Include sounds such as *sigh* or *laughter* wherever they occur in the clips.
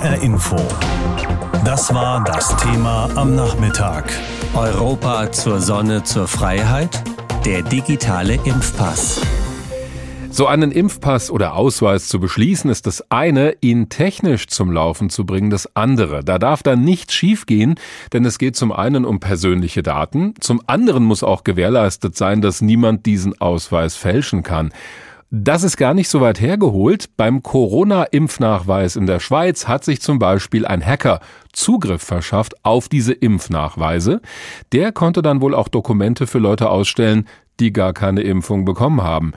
HR Info. Das war das Thema am Nachmittag. Europa zur Sonne, zur Freiheit. Der digitale Impfpass. So einen Impfpass oder Ausweis zu beschließen, ist das eine, ihn technisch zum Laufen zu bringen, das andere. Da darf dann nichts schiefgehen, denn es geht zum einen um persönliche Daten, zum anderen muss auch gewährleistet sein, dass niemand diesen Ausweis fälschen kann. Das ist gar nicht so weit hergeholt. Beim Corona-Impfnachweis in der Schweiz hat sich zum Beispiel ein Hacker Zugriff verschafft auf diese Impfnachweise. Der konnte dann wohl auch Dokumente für Leute ausstellen, die gar keine Impfung bekommen haben.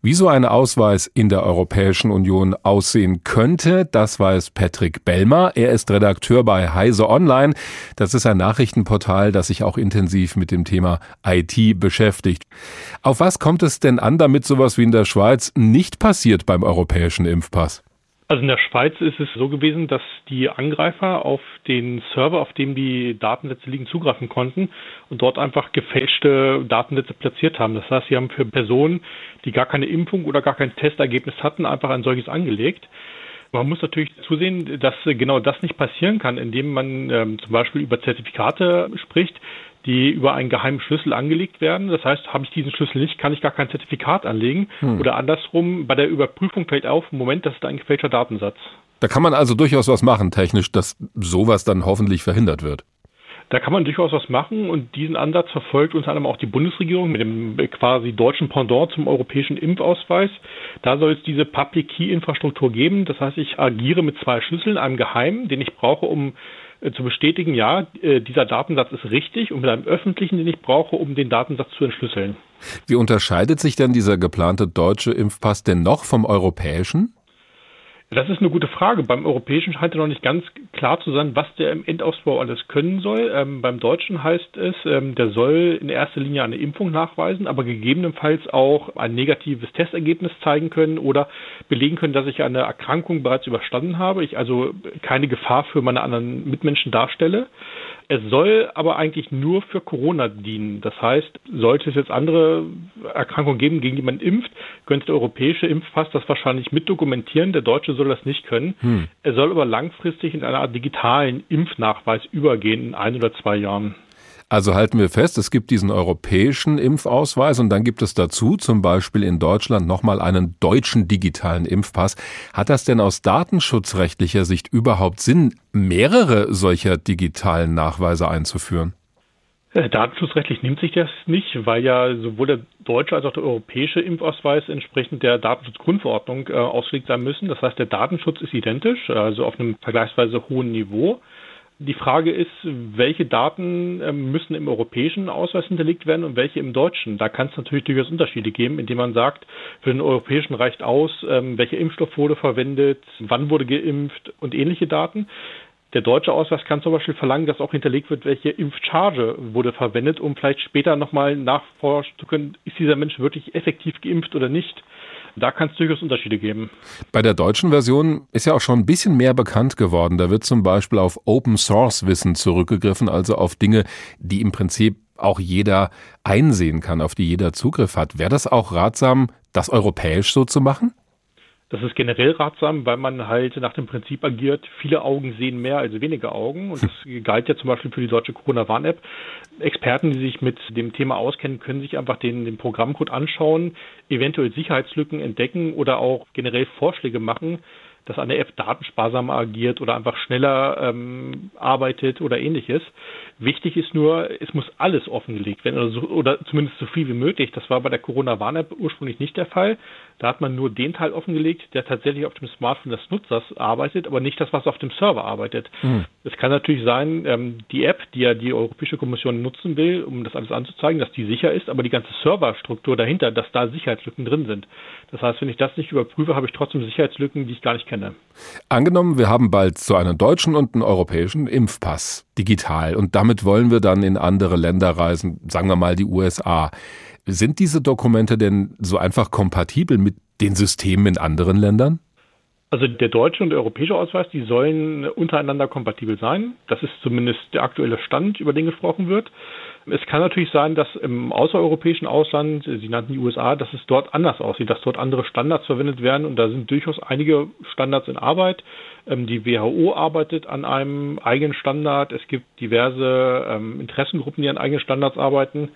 Wie so ein Ausweis in der Europäischen Union aussehen könnte, das weiß Patrick Bellmer. Er ist Redakteur bei Heise Online. Das ist ein Nachrichtenportal, das sich auch intensiv mit dem Thema IT beschäftigt. Auf was kommt es denn an, damit sowas wie in der Schweiz nicht passiert beim europäischen Impfpass? Also in der Schweiz ist es so gewesen, dass die Angreifer auf den Server, auf dem die Datensätze liegen, zugreifen konnten und dort einfach gefälschte Datensätze platziert haben. Das heißt, sie haben für Personen, die gar keine Impfung oder gar kein Testergebnis hatten, einfach ein solches angelegt. Man muss natürlich zusehen, dass genau das nicht passieren kann, indem man ähm, zum Beispiel über Zertifikate spricht, die über einen geheimen Schlüssel angelegt werden. Das heißt, habe ich diesen Schlüssel nicht, kann ich gar kein Zertifikat anlegen. Hm. Oder andersrum, bei der Überprüfung fällt auf, Moment, das ist ein gefälschter Datensatz. Da kann man also durchaus was machen, technisch, dass sowas dann hoffentlich verhindert wird. Da kann man durchaus was machen und diesen Ansatz verfolgt unter anderem auch die Bundesregierung mit dem quasi deutschen Pendant zum europäischen Impfausweis. Da soll es diese Public Key Infrastruktur geben. Das heißt, ich agiere mit zwei Schlüsseln, einem geheimen, den ich brauche, um zu bestätigen, ja, äh, dieser Datensatz ist richtig und mit einem öffentlichen, den ich brauche, um den Datensatz zu entschlüsseln. Wie unterscheidet sich denn dieser geplante deutsche Impfpass denn noch vom europäischen? Das ist eine gute Frage. Beim Europäischen scheint ja noch nicht ganz klar zu sein, was der im Endausbau alles können soll. Ähm, beim Deutschen heißt es, ähm, der soll in erster Linie eine Impfung nachweisen, aber gegebenenfalls auch ein negatives Testergebnis zeigen können oder belegen können, dass ich eine Erkrankung bereits überstanden habe, ich also keine Gefahr für meine anderen Mitmenschen darstelle. Es soll aber eigentlich nur für Corona dienen. Das heißt, sollte es jetzt andere Erkrankungen geben, gegen die man impft, könnte der europäische Impfpass das wahrscheinlich mit dokumentieren. Der deutsche soll das nicht können. Hm. Er soll aber langfristig in einer Art digitalen Impfnachweis übergehen in ein oder zwei Jahren. Also halten wir fest, es gibt diesen europäischen Impfausweis und dann gibt es dazu zum Beispiel in Deutschland nochmal einen deutschen digitalen Impfpass. Hat das denn aus datenschutzrechtlicher Sicht überhaupt Sinn, mehrere solcher digitalen Nachweise einzuführen? Äh, datenschutzrechtlich nimmt sich das nicht, weil ja sowohl der deutsche als auch der europäische Impfausweis entsprechend der Datenschutzgrundverordnung äh, ausgelegt sein müssen. Das heißt, der Datenschutz ist identisch, also auf einem vergleichsweise hohen Niveau. Die Frage ist, welche Daten ähm, müssen im europäischen Ausweis hinterlegt werden und welche im deutschen? Da kann es natürlich durchaus Unterschiede geben, indem man sagt, für den europäischen reicht aus, ähm, welcher Impfstoff wurde verwendet, wann wurde geimpft und ähnliche Daten. Der deutsche Ausweis kann zum Beispiel verlangen, dass auch hinterlegt wird, welche Impfcharge wurde verwendet, um vielleicht später nochmal nachforschen zu können, ist dieser Mensch wirklich effektiv geimpft oder nicht. Da kann es durchaus Unterschiede geben. Bei der deutschen Version ist ja auch schon ein bisschen mehr bekannt geworden. Da wird zum Beispiel auf Open Source Wissen zurückgegriffen, also auf Dinge, die im Prinzip auch jeder einsehen kann, auf die jeder Zugriff hat. Wäre das auch ratsam, das europäisch so zu machen? Das ist generell ratsam, weil man halt nach dem Prinzip agiert, viele Augen sehen mehr als wenige Augen. Und das galt ja zum Beispiel für die deutsche Corona-Warn-App. Experten, die sich mit dem Thema auskennen, können sich einfach den, den Programmcode anschauen, eventuell Sicherheitslücken entdecken oder auch generell Vorschläge machen, dass eine App datensparsamer agiert oder einfach schneller ähm, arbeitet oder ähnliches. Wichtig ist nur, es muss alles offengelegt werden oder, so, oder zumindest so viel wie möglich. Das war bei der Corona-Warn-App ursprünglich nicht der Fall. Da hat man nur den Teil offengelegt, der tatsächlich auf dem Smartphone des Nutzers arbeitet, aber nicht das, was auf dem Server arbeitet. Mhm. Es kann natürlich sein, ähm, die App, die ja die Europäische Kommission nutzen will, um das alles anzuzeigen, dass die sicher ist, aber die ganze Serverstruktur dahinter, dass da Sicherheitslücken drin sind. Das heißt, wenn ich das nicht überprüfe, habe ich trotzdem Sicherheitslücken, die ich gar nicht kenne. Angenommen, wir haben bald so einen deutschen und einen europäischen Impfpass digital und damit wollen wir dann in andere Länder reisen, sagen wir mal die USA. Sind diese Dokumente denn so einfach kompatibel mit den Systemen in anderen Ländern? Also der deutsche und der europäische Ausweis, die sollen untereinander kompatibel sein. Das ist zumindest der aktuelle Stand, über den gesprochen wird. Es kann natürlich sein, dass im außereuropäischen Ausland, Sie nannten die USA, dass es dort anders aussieht, dass dort andere Standards verwendet werden und da sind durchaus einige Standards in Arbeit. Ähm, die WHO arbeitet an einem eigenen Standard. Es gibt diverse ähm, Interessengruppen, die an eigenen Standards arbeiten.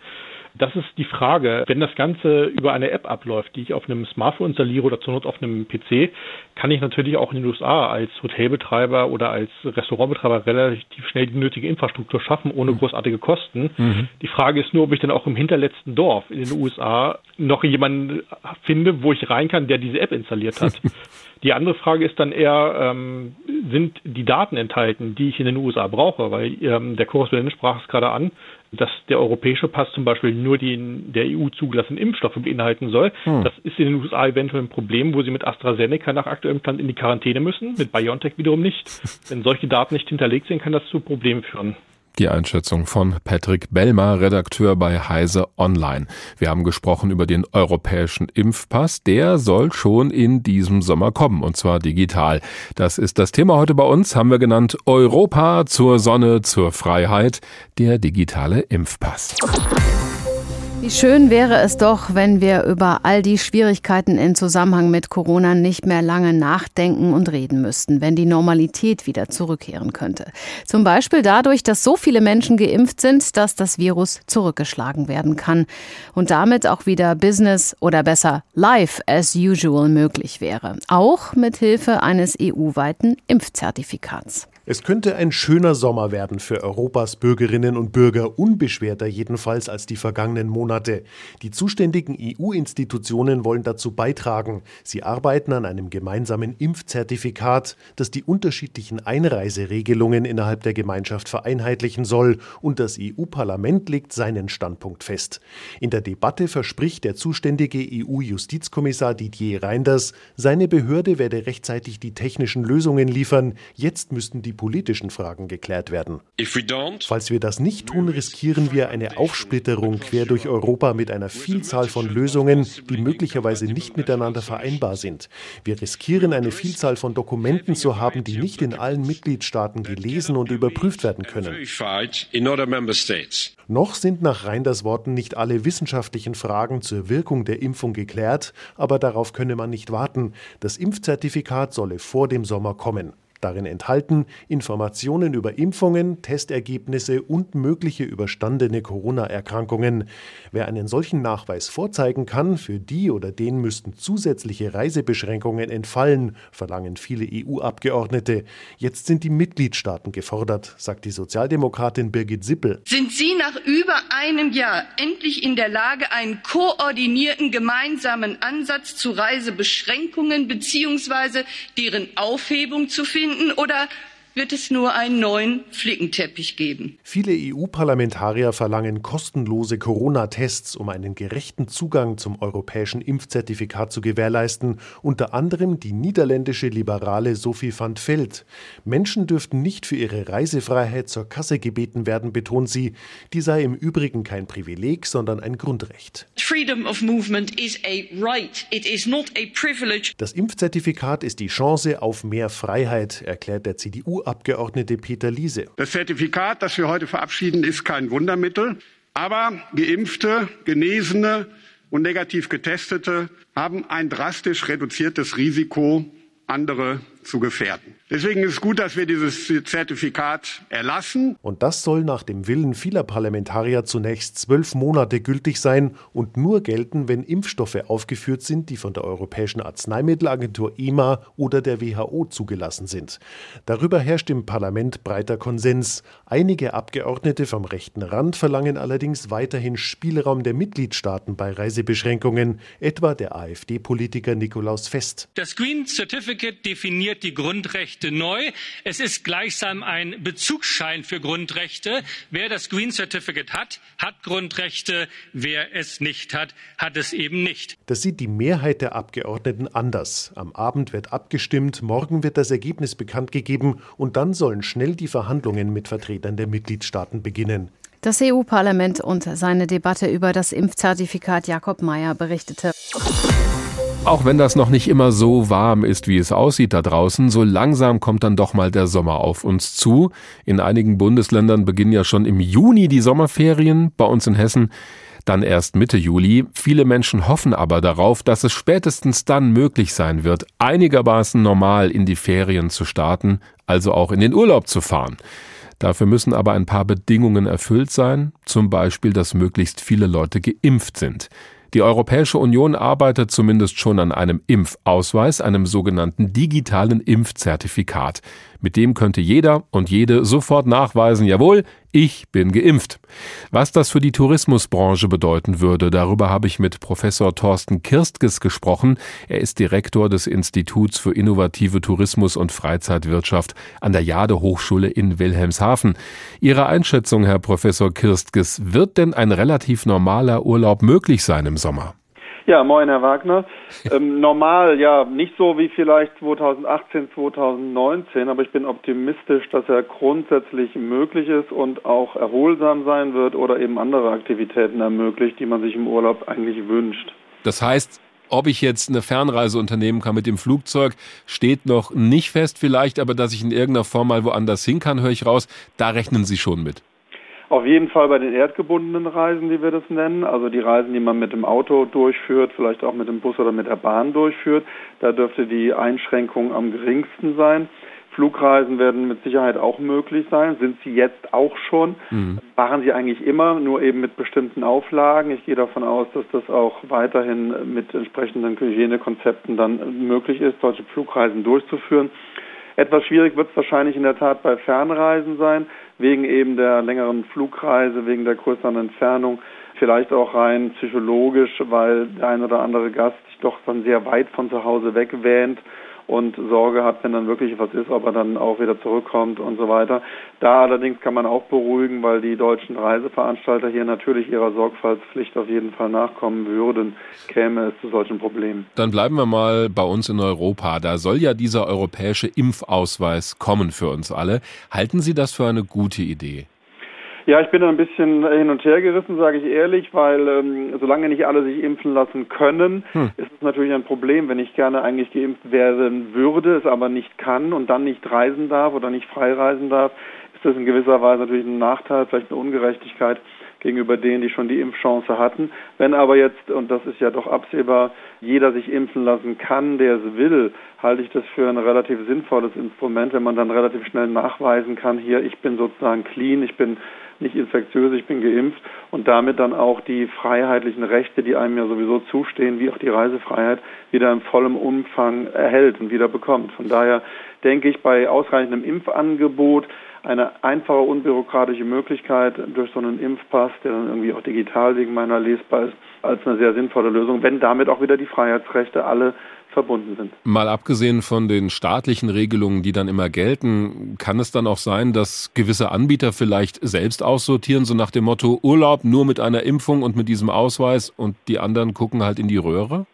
Das ist die Frage. Wenn das Ganze über eine App abläuft, die ich auf einem Smartphone installiere oder zur Not auf einem PC, kann ich natürlich auch in den USA als Hotelbetreiber oder als Restaurantbetreiber relativ schnell die nötige Infrastruktur schaffen, ohne mhm. großartige Kosten. Mhm. Die Frage ist nur, ob ich dann auch im hinterletzten Dorf in den USA noch jemanden finde, wo ich rein kann, der diese App installiert hat. *laughs* Die andere Frage ist dann eher, ähm, sind die Daten enthalten, die ich in den USA brauche? Weil ähm, der Korrespondent sprach es gerade an, dass der europäische Pass zum Beispiel nur die in der EU zugelassenen Impfstoffe beinhalten soll. Hm. Das ist in den USA eventuell ein Problem, wo sie mit AstraZeneca nach aktuellem Stand in die Quarantäne müssen, mit BioNTech wiederum nicht. *laughs* Wenn solche Daten nicht hinterlegt sind, kann das zu Problemen führen. Die Einschätzung von Patrick Bellmer, Redakteur bei Heise Online. Wir haben gesprochen über den europäischen Impfpass. Der soll schon in diesem Sommer kommen, und zwar digital. Das ist das Thema heute bei uns, haben wir genannt Europa zur Sonne, zur Freiheit, der digitale Impfpass. Wie schön wäre es doch, wenn wir über all die Schwierigkeiten in Zusammenhang mit Corona nicht mehr lange nachdenken und reden müssten, wenn die Normalität wieder zurückkehren könnte. Zum Beispiel dadurch, dass so viele Menschen geimpft sind, dass das Virus zurückgeschlagen werden kann und damit auch wieder Business oder besser Life as usual möglich wäre. Auch mit Hilfe eines EU-weiten Impfzertifikats. Es könnte ein schöner Sommer werden für Europas Bürgerinnen und Bürger, unbeschwerter jedenfalls als die vergangenen Monate. Die zuständigen EU-Institutionen wollen dazu beitragen. Sie arbeiten an einem gemeinsamen Impfzertifikat, das die unterschiedlichen Einreiseregelungen innerhalb der Gemeinschaft vereinheitlichen soll, und das EU-Parlament legt seinen Standpunkt fest. In der Debatte verspricht der zuständige EU-Justizkommissar Didier Reinders, seine Behörde werde rechtzeitig die technischen Lösungen liefern. Jetzt müssten die die politischen Fragen geklärt werden. Falls wir das nicht tun, riskieren wir eine Aufsplitterung quer durch Europa mit einer Vielzahl von Lösungen, die möglicherweise nicht miteinander vereinbar sind. Wir riskieren eine Vielzahl von Dokumenten zu haben, die nicht in allen Mitgliedstaaten gelesen und überprüft werden können. Noch sind nach Reinders Worten nicht alle wissenschaftlichen Fragen zur Wirkung der Impfung geklärt, aber darauf könne man nicht warten. Das Impfzertifikat solle vor dem Sommer kommen. Darin enthalten Informationen über Impfungen, Testergebnisse und mögliche überstandene Corona-Erkrankungen. Wer einen solchen Nachweis vorzeigen kann, für die oder den müssten zusätzliche Reisebeschränkungen entfallen, verlangen viele EU-Abgeordnete. Jetzt sind die Mitgliedstaaten gefordert, sagt die Sozialdemokratin Birgit Sippel. Sind Sie nach über einem Jahr endlich in der Lage, einen koordinierten gemeinsamen Ansatz zu Reisebeschränkungen bzw. deren Aufhebung zu finden? Finden oder wird es nur einen neuen Flickenteppich geben. Viele EU-Parlamentarier verlangen kostenlose Corona-Tests, um einen gerechten Zugang zum europäischen Impfzertifikat zu gewährleisten, unter anderem die niederländische Liberale Sophie van Veld. Menschen dürften nicht für ihre Reisefreiheit zur Kasse gebeten werden, betont sie. Die sei im Übrigen kein Privileg, sondern ein Grundrecht. Freedom of movement is a right. It is not a privilege. Das Impfzertifikat ist die Chance auf mehr Freiheit, erklärt der CDU CDU-Abgeordnete Peter Liese. Das Zertifikat, das wir heute verabschieden, ist kein Wundermittel. Aber Geimpfte, Genesene und negativ Getestete haben ein drastisch reduziertes Risiko, andere zu gefährden. Deswegen ist es gut, dass wir dieses Zertifikat erlassen. Und das soll nach dem Willen vieler Parlamentarier zunächst zwölf Monate gültig sein und nur gelten, wenn Impfstoffe aufgeführt sind, die von der Europäischen Arzneimittelagentur EMA oder der WHO zugelassen sind. Darüber herrscht im Parlament breiter Konsens. Einige Abgeordnete vom rechten Rand verlangen allerdings weiterhin Spielraum der Mitgliedstaaten bei Reisebeschränkungen, etwa der AfD-Politiker Nikolaus Fest. Das Green Certificate definiert die Grundrechte Grundrechte neu. Es ist gleichsam ein Bezugsschein für Grundrechte. Wer das Green Certificate hat, hat Grundrechte. Wer es nicht hat, hat es eben nicht. Das sieht die Mehrheit der Abgeordneten anders. Am Abend wird abgestimmt, morgen wird das Ergebnis bekannt gegeben und dann sollen schnell die Verhandlungen mit Vertretern der Mitgliedstaaten beginnen. Das EU-Parlament und seine Debatte über das Impfzertifikat Jakob Mayer berichtete. Auch wenn das noch nicht immer so warm ist, wie es aussieht da draußen, so langsam kommt dann doch mal der Sommer auf uns zu. In einigen Bundesländern beginnen ja schon im Juni die Sommerferien, bei uns in Hessen dann erst Mitte Juli. Viele Menschen hoffen aber darauf, dass es spätestens dann möglich sein wird, einigermaßen normal in die Ferien zu starten, also auch in den Urlaub zu fahren. Dafür müssen aber ein paar Bedingungen erfüllt sein, zum Beispiel, dass möglichst viele Leute geimpft sind. Die Europäische Union arbeitet zumindest schon an einem Impfausweis, einem sogenannten digitalen Impfzertifikat. Mit dem könnte jeder und jede sofort nachweisen, jawohl, ich bin geimpft. Was das für die Tourismusbranche bedeuten würde, darüber habe ich mit Professor Thorsten Kirstges gesprochen. Er ist Direktor des Instituts für innovative Tourismus und Freizeitwirtschaft an der Jade Hochschule in Wilhelmshaven. Ihre Einschätzung, Herr Professor Kirstges, wird denn ein relativ normaler Urlaub möglich sein im Sommer? Ja, moin, Herr Wagner. Ähm, normal, ja, nicht so wie vielleicht 2018, 2019, aber ich bin optimistisch, dass er grundsätzlich möglich ist und auch erholsam sein wird oder eben andere Aktivitäten ermöglicht, die man sich im Urlaub eigentlich wünscht. Das heißt, ob ich jetzt eine Fernreise unternehmen kann mit dem Flugzeug, steht noch nicht fest vielleicht, aber dass ich in irgendeiner Form mal woanders hin kann, höre ich raus, da rechnen Sie schon mit. Auf jeden Fall bei den erdgebundenen Reisen, wie wir das nennen, also die Reisen, die man mit dem Auto durchführt, vielleicht auch mit dem Bus oder mit der Bahn durchführt, da dürfte die Einschränkung am geringsten sein. Flugreisen werden mit Sicherheit auch möglich sein, sind sie jetzt auch schon, mhm. machen sie eigentlich immer, nur eben mit bestimmten Auflagen. Ich gehe davon aus, dass das auch weiterhin mit entsprechenden Hygienekonzepten dann möglich ist, solche Flugreisen durchzuführen. Etwas schwierig wird es wahrscheinlich in der Tat bei Fernreisen sein, wegen eben der längeren Flugreise, wegen der größeren Entfernung, vielleicht auch rein psychologisch, weil der ein oder andere Gast sich doch dann sehr weit von zu Hause weg wähnt und Sorge hat, wenn dann wirklich was ist, ob er dann auch wieder zurückkommt und so weiter. Da allerdings kann man auch beruhigen, weil die deutschen Reiseveranstalter hier natürlich ihrer Sorgfaltspflicht auf jeden Fall nachkommen würden, käme es zu solchen Problemen. Dann bleiben wir mal bei uns in Europa. Da soll ja dieser europäische Impfausweis kommen für uns alle. Halten Sie das für eine gute Idee? Ja, ich bin da ein bisschen hin und her gerissen, sage ich ehrlich, weil ähm, solange nicht alle sich impfen lassen können, hm. ist es natürlich ein Problem, wenn ich gerne eigentlich geimpft werden würde, es aber nicht kann und dann nicht reisen darf oder nicht frei reisen darf, ist das in gewisser Weise natürlich ein Nachteil, vielleicht eine Ungerechtigkeit gegenüber denen, die schon die Impfchance hatten. Wenn aber jetzt, und das ist ja doch absehbar, jeder sich impfen lassen kann, der es will, halte ich das für ein relativ sinnvolles Instrument, wenn man dann relativ schnell nachweisen kann, hier, ich bin sozusagen clean, ich bin nicht infektiös, ich bin geimpft und damit dann auch die freiheitlichen Rechte, die einem ja sowieso zustehen, wie auch die Reisefreiheit, wieder in vollem Umfang erhält und wieder bekommt. Von daher denke ich bei ausreichendem Impfangebot eine einfache, unbürokratische Möglichkeit durch so einen Impfpass, der dann irgendwie auch digital wegen meiner lesbar ist, als eine sehr sinnvolle Lösung, wenn damit auch wieder die Freiheitsrechte alle verbunden sind. Mal abgesehen von den staatlichen Regelungen, die dann immer gelten, kann es dann auch sein, dass gewisse Anbieter vielleicht selbst aussortieren, so nach dem Motto Urlaub nur mit einer Impfung und mit diesem Ausweis und die anderen gucken halt in die Röhre?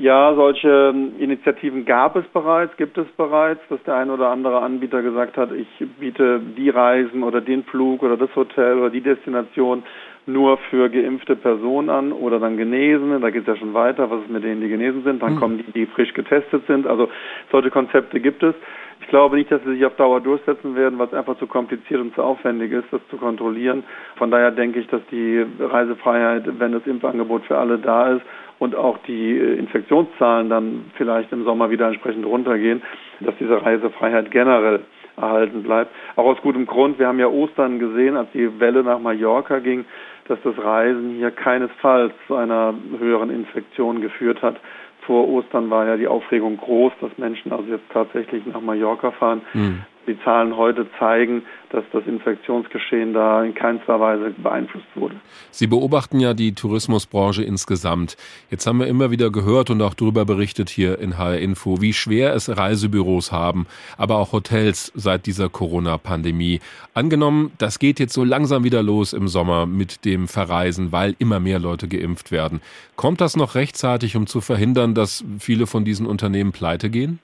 Ja, solche Initiativen gab es bereits, gibt es bereits, dass der ein oder andere Anbieter gesagt hat, ich biete die Reisen oder den Flug oder das Hotel oder die Destination nur für geimpfte Personen an oder dann Genesene. Da geht es ja schon weiter. Was ist mit denen, die genesen sind? Dann mhm. kommen die, die frisch getestet sind. Also solche Konzepte gibt es. Ich glaube nicht, dass sie sich auf Dauer durchsetzen werden, weil es einfach zu kompliziert und zu aufwendig ist, das zu kontrollieren. Von daher denke ich, dass die Reisefreiheit, wenn das Impfangebot für alle da ist und auch die Infektionszahlen dann vielleicht im Sommer wieder entsprechend runtergehen, dass diese Reisefreiheit generell erhalten bleibt. Auch aus gutem Grund. Wir haben ja Ostern gesehen, als die Welle nach Mallorca ging, dass das Reisen hier keinesfalls zu einer höheren Infektion geführt hat. Vor Ostern war ja die Aufregung groß, dass Menschen also jetzt tatsächlich nach Mallorca fahren. Mhm die Zahlen heute zeigen, dass das Infektionsgeschehen da in keinster Weise beeinflusst wurde. Sie beobachten ja die Tourismusbranche insgesamt. Jetzt haben wir immer wieder gehört und auch darüber berichtet hier in HR Info, wie schwer es Reisebüros haben, aber auch Hotels seit dieser Corona-Pandemie. Angenommen, das geht jetzt so langsam wieder los im Sommer mit dem Verreisen, weil immer mehr Leute geimpft werden. Kommt das noch rechtzeitig, um zu verhindern, dass viele von diesen Unternehmen pleite gehen?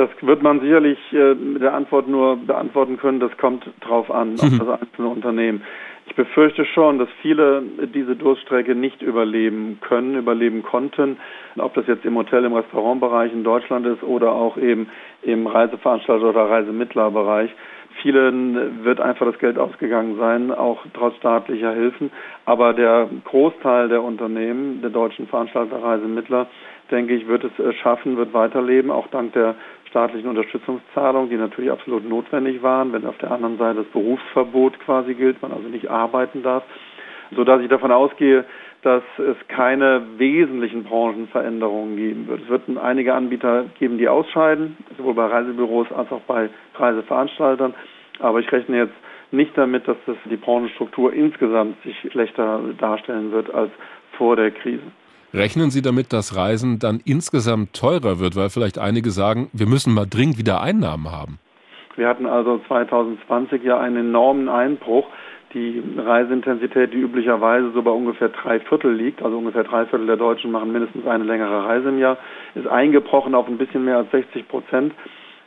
Das wird man sicherlich äh, mit der Antwort nur beantworten können. Das kommt drauf an, auf mhm. das einzelne Unternehmen. Ich befürchte schon, dass viele diese Durststrecke nicht überleben können, überleben konnten. Ob das jetzt im Hotel, im Restaurantbereich in Deutschland ist oder auch eben im Reiseveranstalter oder Reisemittlerbereich. Vielen wird einfach das Geld ausgegangen sein, auch trotz staatlicher Hilfen. Aber der Großteil der Unternehmen, der deutschen Veranstalter, Reisemittler, denke ich, wird es schaffen, wird weiterleben, auch dank der staatlichen Unterstützungszahlungen, die natürlich absolut notwendig waren, wenn auf der anderen Seite das Berufsverbot quasi gilt, man also nicht arbeiten darf, so dass ich davon ausgehe, dass es keine wesentlichen Branchenveränderungen geben wird. Es wird einige Anbieter geben, die ausscheiden, sowohl bei Reisebüros als auch bei Reiseveranstaltern. Aber ich rechne jetzt nicht damit, dass das die Branchenstruktur insgesamt sich schlechter darstellen wird als vor der Krise. Rechnen Sie damit, dass Reisen dann insgesamt teurer wird, weil vielleicht einige sagen, wir müssen mal dringend wieder Einnahmen haben? Wir hatten also 2020 ja einen enormen Einbruch. Die Reiseintensität, die üblicherweise so bei ungefähr drei Viertel liegt, also ungefähr drei Viertel der Deutschen machen mindestens eine längere Reise im Jahr, ist eingebrochen auf ein bisschen mehr als 60 Prozent.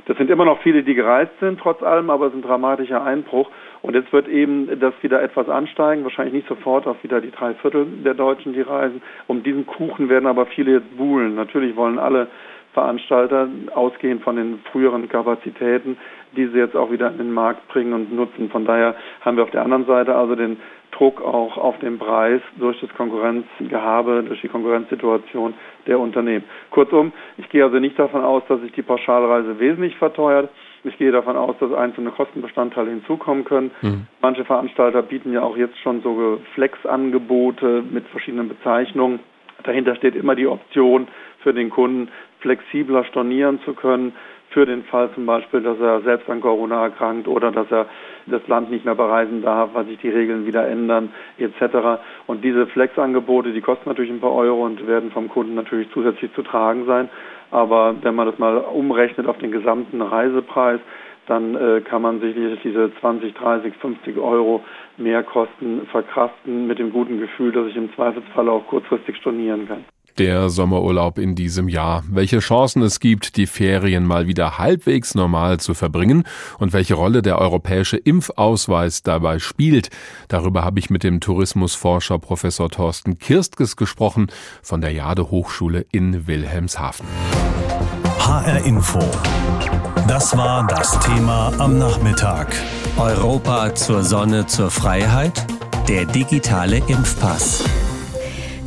Das sind immer noch viele, die gereist sind, trotz allem, aber es ist ein dramatischer Einbruch. Und jetzt wird eben das wieder etwas ansteigen, wahrscheinlich nicht sofort auf wieder die drei Viertel der Deutschen, die reisen. Um diesen Kuchen werden aber viele jetzt buhlen. Natürlich wollen alle Veranstalter, ausgehend von den früheren Kapazitäten, diese jetzt auch wieder in den Markt bringen und nutzen. Von daher haben wir auf der anderen Seite also den Druck auch auf den Preis durch das Konkurrenzgehabe, durch die Konkurrenzsituation der Unternehmen. Kurzum, ich gehe also nicht davon aus, dass sich die Pauschalreise wesentlich verteuert. Ich gehe davon aus, dass einzelne Kostenbestandteile hinzukommen können. Mhm. Manche Veranstalter bieten ja auch jetzt schon so Flex-Angebote mit verschiedenen Bezeichnungen. Dahinter steht immer die Option für den Kunden, flexibler stornieren zu können, für den Fall zum Beispiel, dass er selbst an Corona erkrankt oder dass er das Land nicht mehr bereisen darf, weil sich die Regeln wieder ändern etc. Und diese Flex-Angebote, die kosten natürlich ein paar Euro und werden vom Kunden natürlich zusätzlich zu tragen sein. Aber wenn man das mal umrechnet auf den gesamten Reisepreis, dann äh, kann man sich diese 20, 30, 50 Euro Mehrkosten verkraften mit dem guten Gefühl, dass ich im Zweifelsfall auch kurzfristig stornieren kann der Sommerurlaub in diesem Jahr, welche Chancen es gibt, die Ferien mal wieder halbwegs normal zu verbringen und welche Rolle der europäische Impfausweis dabei spielt. Darüber habe ich mit dem Tourismusforscher Professor Thorsten Kirstges gesprochen von der Jade Hochschule in Wilhelmshaven. HR Info. Das war das Thema am Nachmittag. Europa zur Sonne, zur Freiheit. Der digitale Impfpass.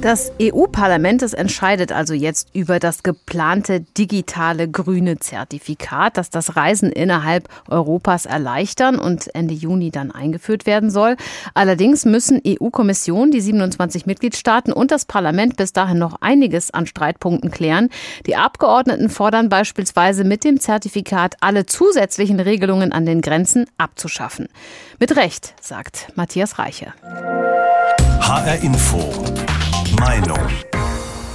Das EU-Parlament entscheidet also jetzt über das geplante digitale grüne Zertifikat, das das Reisen innerhalb Europas erleichtern und Ende Juni dann eingeführt werden soll. Allerdings müssen EU-Kommission, die 27 Mitgliedstaaten und das Parlament bis dahin noch einiges an Streitpunkten klären. Die Abgeordneten fordern beispielsweise mit dem Zertifikat alle zusätzlichen Regelungen an den Grenzen abzuschaffen. Mit Recht, sagt Matthias Reiche. HR Info. Meinung.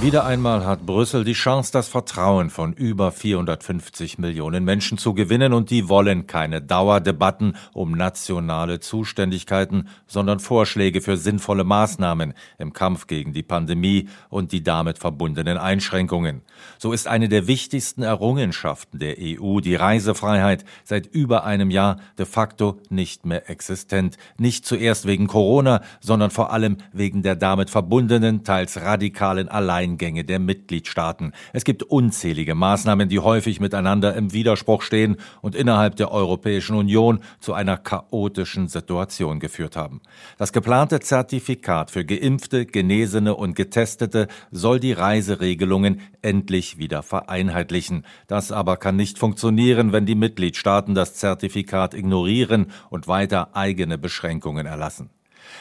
Wieder einmal hat Brüssel die Chance, das Vertrauen von über 450 Millionen Menschen zu gewinnen und die wollen keine Dauerdebatten um nationale Zuständigkeiten, sondern Vorschläge für sinnvolle Maßnahmen im Kampf gegen die Pandemie und die damit verbundenen Einschränkungen. So ist eine der wichtigsten Errungenschaften der EU, die Reisefreiheit, seit über einem Jahr de facto nicht mehr existent. Nicht zuerst wegen Corona, sondern vor allem wegen der damit verbundenen, teils radikalen Allein Alleingänge der Mitgliedstaaten. Es gibt unzählige Maßnahmen, die häufig miteinander im Widerspruch stehen und innerhalb der Europäischen Union zu einer chaotischen Situation geführt haben. Das geplante Zertifikat für geimpfte, genesene und getestete soll die Reiseregelungen endlich wieder vereinheitlichen. Das aber kann nicht funktionieren, wenn die Mitgliedstaaten das Zertifikat ignorieren und weiter eigene Beschränkungen erlassen.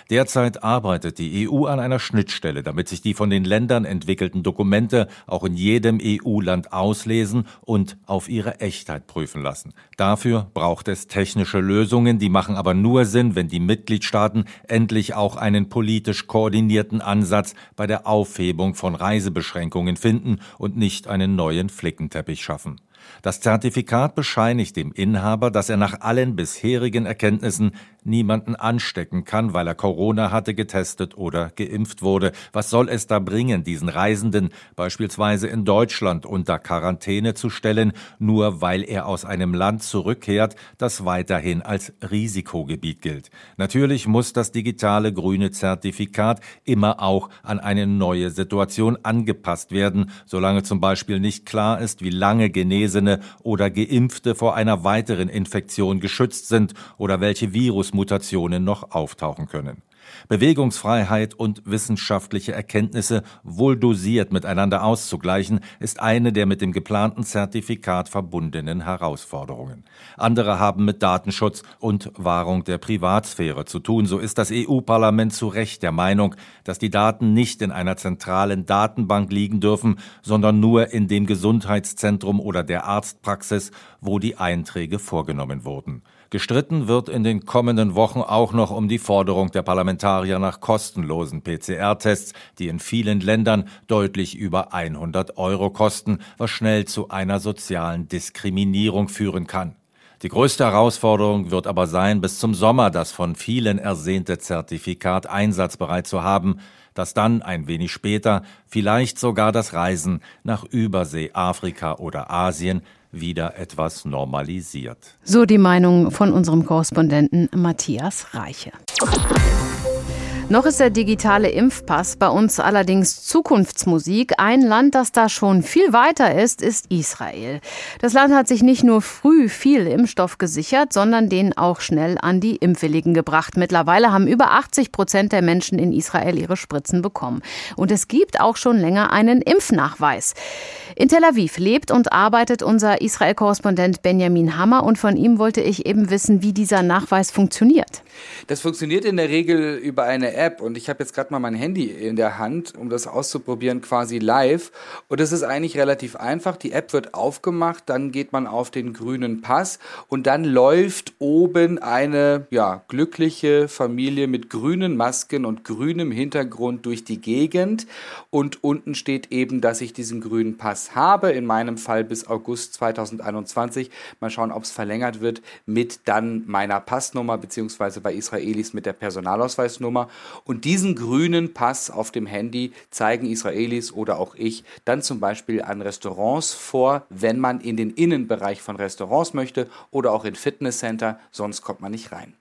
Derzeit arbeitet die EU an einer Schnittstelle, damit sich die von den Ländern entwickelten Dokumente auch in jedem EU-Land auslesen und auf ihre Echtheit prüfen lassen. Dafür braucht es technische Lösungen, die machen aber nur Sinn, wenn die Mitgliedstaaten endlich auch einen politisch koordinierten Ansatz bei der Aufhebung von Reisebeschränkungen finden und nicht einen neuen Flickenteppich schaffen. Das Zertifikat bescheinigt dem Inhaber, dass er nach allen bisherigen Erkenntnissen niemanden anstecken kann, weil er Corona hatte, getestet oder geimpft wurde. Was soll es da bringen, diesen Reisenden beispielsweise in Deutschland unter Quarantäne zu stellen, nur weil er aus einem Land zurückkehrt, das weiterhin als Risikogebiet gilt? Natürlich muss das digitale grüne Zertifikat immer auch an eine neue Situation angepasst werden, solange zum Beispiel nicht klar ist, wie lange Genesene oder Geimpfte vor einer weiteren Infektion geschützt sind oder welche Virus Mutationen noch auftauchen können. Bewegungsfreiheit und wissenschaftliche Erkenntnisse wohl dosiert miteinander auszugleichen, ist eine der mit dem geplanten Zertifikat verbundenen Herausforderungen. Andere haben mit Datenschutz und Wahrung der Privatsphäre zu tun. So ist das EU-Parlament zu Recht der Meinung, dass die Daten nicht in einer zentralen Datenbank liegen dürfen, sondern nur in dem Gesundheitszentrum oder der Arztpraxis, wo die Einträge vorgenommen wurden. Gestritten wird in den kommenden Wochen auch noch um die Forderung der Parlamentarier nach kostenlosen PCR-Tests, die in vielen Ländern deutlich über 100 Euro kosten, was schnell zu einer sozialen Diskriminierung führen kann. Die größte Herausforderung wird aber sein, bis zum Sommer das von vielen ersehnte Zertifikat einsatzbereit zu haben, das dann ein wenig später vielleicht sogar das Reisen nach Übersee, Afrika oder Asien wieder etwas normalisiert. So die Meinung von unserem Korrespondenten Matthias Reiche. Noch ist der digitale Impfpass bei uns allerdings Zukunftsmusik. Ein Land, das da schon viel weiter ist, ist Israel. Das Land hat sich nicht nur früh viel Impfstoff gesichert, sondern den auch schnell an die Impfwilligen gebracht. Mittlerweile haben über 80 Prozent der Menschen in Israel ihre Spritzen bekommen. Und es gibt auch schon länger einen Impfnachweis. In Tel Aviv lebt und arbeitet unser Israel-Korrespondent Benjamin Hammer und von ihm wollte ich eben wissen, wie dieser Nachweis funktioniert. Das funktioniert in der Regel über eine App und ich habe jetzt gerade mal mein Handy in der Hand, um das auszuprobieren, quasi live. Und es ist eigentlich relativ einfach. Die App wird aufgemacht, dann geht man auf den grünen Pass und dann läuft oben eine ja, glückliche Familie mit grünen Masken und grünem Hintergrund durch die Gegend. Und unten steht eben, dass ich diesen grünen Pass habe, in meinem Fall bis August 2021. Mal schauen, ob es verlängert wird mit dann meiner Passnummer beziehungsweise bei Israelis mit der Personalausweisnummer. Und diesen grünen Pass auf dem Handy zeigen Israelis oder auch ich dann zum Beispiel an Restaurants vor, wenn man in den Innenbereich von Restaurants möchte oder auch in Fitnesscenter, sonst kommt man nicht rein.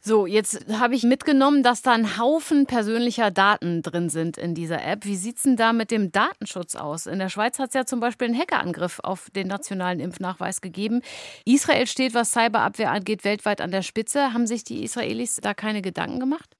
So, jetzt habe ich mitgenommen, dass da ein Haufen persönlicher Daten drin sind in dieser App. Wie sieht es denn da mit dem Datenschutz aus? In der Schweiz hat es ja zum Beispiel einen Hackerangriff auf den nationalen Impfnachweis gegeben. Israel steht, was Cyberabwehr angeht, weltweit an der Spitze. Haben sich die Israelis da keine Gedanken gemacht?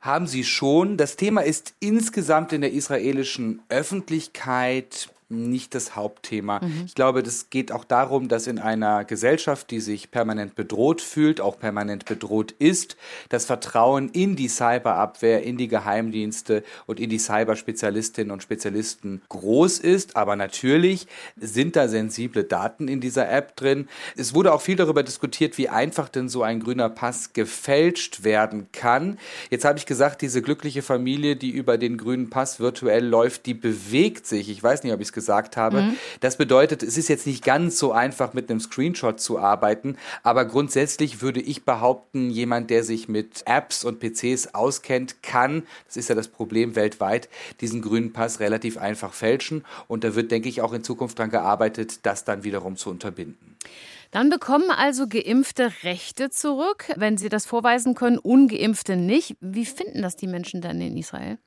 Haben sie schon. Das Thema ist insgesamt in der israelischen Öffentlichkeit nicht das Hauptthema. Mhm. Ich glaube, das geht auch darum, dass in einer Gesellschaft, die sich permanent bedroht fühlt, auch permanent bedroht ist, das Vertrauen in die Cyberabwehr, in die Geheimdienste und in die Cyberspezialistinnen und Spezialisten groß ist. Aber natürlich sind da sensible Daten in dieser App drin. Es wurde auch viel darüber diskutiert, wie einfach denn so ein grüner Pass gefälscht werden kann. Jetzt habe ich gesagt, diese glückliche Familie, die über den grünen Pass virtuell läuft, die bewegt sich. Ich weiß nicht, ob ich es gesagt habe. Mhm. Das bedeutet, es ist jetzt nicht ganz so einfach, mit einem Screenshot zu arbeiten, aber grundsätzlich würde ich behaupten, jemand, der sich mit Apps und PCs auskennt, kann, das ist ja das Problem weltweit, diesen grünen Pass relativ einfach fälschen. Und da wird, denke ich, auch in Zukunft daran gearbeitet, das dann wiederum zu unterbinden. Dann bekommen also Geimpfte Rechte zurück, wenn sie das vorweisen können, Ungeimpfte nicht. Wie finden das die Menschen dann in Israel?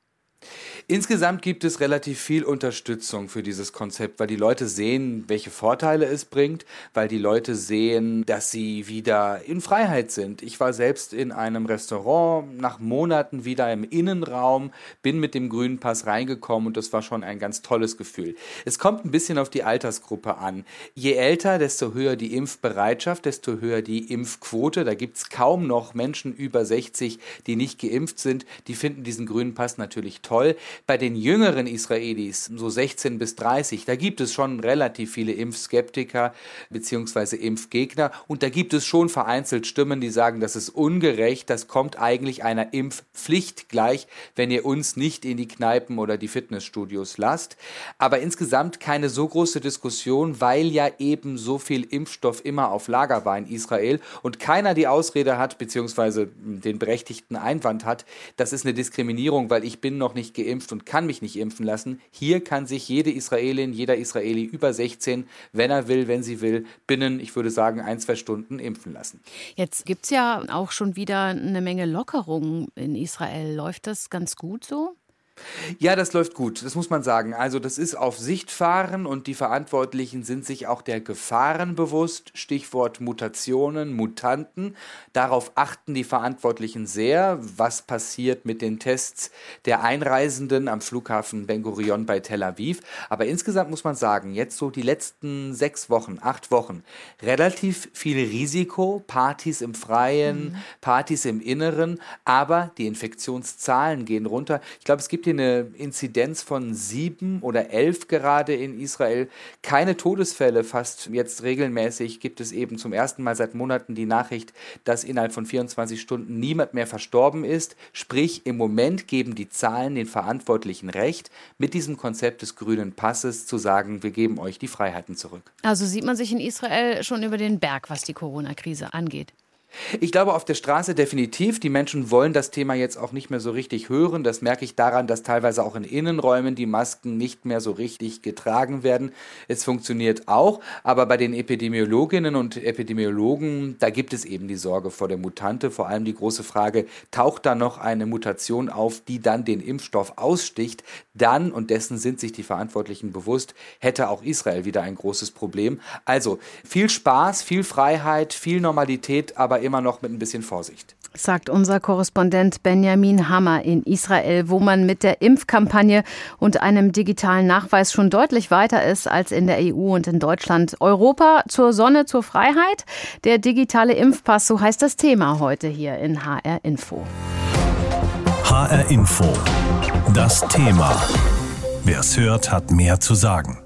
Insgesamt gibt es relativ viel Unterstützung für dieses Konzept, weil die Leute sehen, welche Vorteile es bringt, weil die Leute sehen, dass sie wieder in Freiheit sind. Ich war selbst in einem Restaurant nach Monaten wieder im Innenraum, bin mit dem grünen Pass reingekommen und das war schon ein ganz tolles Gefühl. Es kommt ein bisschen auf die Altersgruppe an. Je älter, desto höher die Impfbereitschaft, desto höher die Impfquote. Da gibt es kaum noch Menschen über 60, die nicht geimpft sind. Die finden diesen grünen Pass natürlich toll toll. Bei den jüngeren Israelis, so 16 bis 30, da gibt es schon relativ viele Impfskeptiker bzw. Impfgegner und da gibt es schon vereinzelt Stimmen, die sagen, das ist ungerecht, das kommt eigentlich einer Impfpflicht gleich, wenn ihr uns nicht in die Kneipen oder die Fitnessstudios lasst. Aber insgesamt keine so große Diskussion, weil ja eben so viel Impfstoff immer auf Lager war in Israel und keiner die Ausrede hat, beziehungsweise den berechtigten Einwand hat, das ist eine Diskriminierung, weil ich bin noch nicht geimpft und kann mich nicht impfen lassen. Hier kann sich jede Israelin, jeder Israeli über 16, wenn er will, wenn sie will, binnen, ich würde sagen, ein, zwei Stunden impfen lassen. Jetzt gibt es ja auch schon wieder eine Menge Lockerungen in Israel. Läuft das ganz gut so? Ja, das läuft gut, das muss man sagen. Also das ist auf Sicht fahren und die Verantwortlichen sind sich auch der Gefahren bewusst. Stichwort Mutationen, Mutanten. Darauf achten die Verantwortlichen sehr, was passiert mit den Tests der Einreisenden am Flughafen Ben Gurion bei Tel Aviv. Aber insgesamt muss man sagen, jetzt so die letzten sechs Wochen, acht Wochen, relativ viel Risiko, Partys im Freien, mhm. Partys im Inneren, aber die Infektionszahlen gehen runter. Ich glaube, es gibt hier eine Inzidenz von sieben oder elf gerade in Israel. Keine Todesfälle, fast jetzt regelmäßig gibt es eben zum ersten Mal seit Monaten die Nachricht, dass innerhalb von 24 Stunden niemand mehr verstorben ist. Sprich, im Moment geben die Zahlen den Verantwortlichen recht, mit diesem Konzept des grünen Passes zu sagen, wir geben euch die Freiheiten zurück. Also sieht man sich in Israel schon über den Berg, was die Corona-Krise angeht. Ich glaube auf der Straße definitiv. Die Menschen wollen das Thema jetzt auch nicht mehr so richtig hören. Das merke ich daran, dass teilweise auch in Innenräumen die Masken nicht mehr so richtig getragen werden. Es funktioniert auch, aber bei den Epidemiologinnen und Epidemiologen, da gibt es eben die Sorge vor der Mutante. Vor allem die große Frage, taucht da noch eine Mutation auf, die dann den Impfstoff aussticht? Dann, und dessen sind sich die Verantwortlichen bewusst, hätte auch Israel wieder ein großes Problem. Also viel Spaß, viel Freiheit, viel Normalität, aber immer noch mit ein bisschen Vorsicht. Sagt unser Korrespondent Benjamin Hammer in Israel, wo man mit der Impfkampagne und einem digitalen Nachweis schon deutlich weiter ist als in der EU und in Deutschland. Europa zur Sonne, zur Freiheit. Der digitale Impfpass, so heißt das Thema heute hier in HR Info. HR Info. Das Thema. Wer es hört, hat mehr zu sagen.